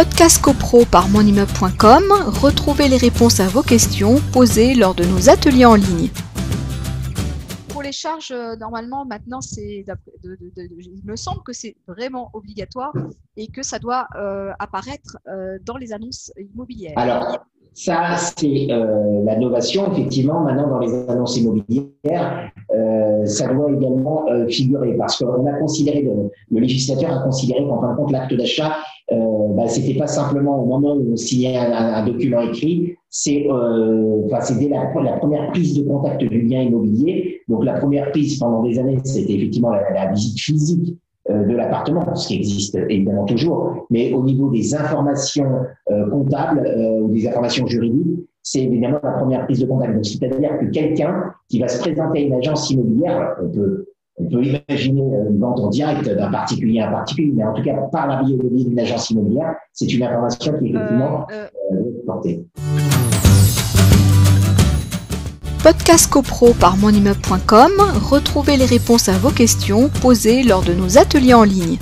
Podcast CoPro par monimmeuble.com, retrouvez les réponses à vos questions posées lors de nos ateliers en ligne. Pour les charges, euh, normalement, maintenant, c'est, de, il me semble que c'est vraiment obligatoire et que ça doit euh, apparaître euh, dans les annonces immobilières. Alors, ça, c'est euh, la novation, effectivement, maintenant dans les annonces immobilières. Euh, ça doit également euh, figurer parce qu'on a considéré, le, le, législateur a considéré qu'en fin de compte, l'acte d'achat, euh, bah, c'était pas simplement au moment où on signait un, document écrit, c'est euh, dès la, la, première prise de contact du bien immobilier. Donc, la première prise pendant des années, c'était effectivement la, visite physique euh, de l'appartement, ce qui existe évidemment toujours, mais au niveau des informations euh, comptables euh, ou des informations juridiques, c'est évidemment la première prise de contact. Donc, c'est-à-dire que quelqu'un qui va se présenter à une agence immobilière, on peut, on peut imaginer une vente en direct d'un particulier à un particulier, mais en tout cas, par la biais d'une agence immobilière, c'est une information qui est effectivement euh, euh... portée. Podcast CoPro par monimmeuble.com, retrouvez les réponses à vos questions posées lors de nos ateliers en ligne.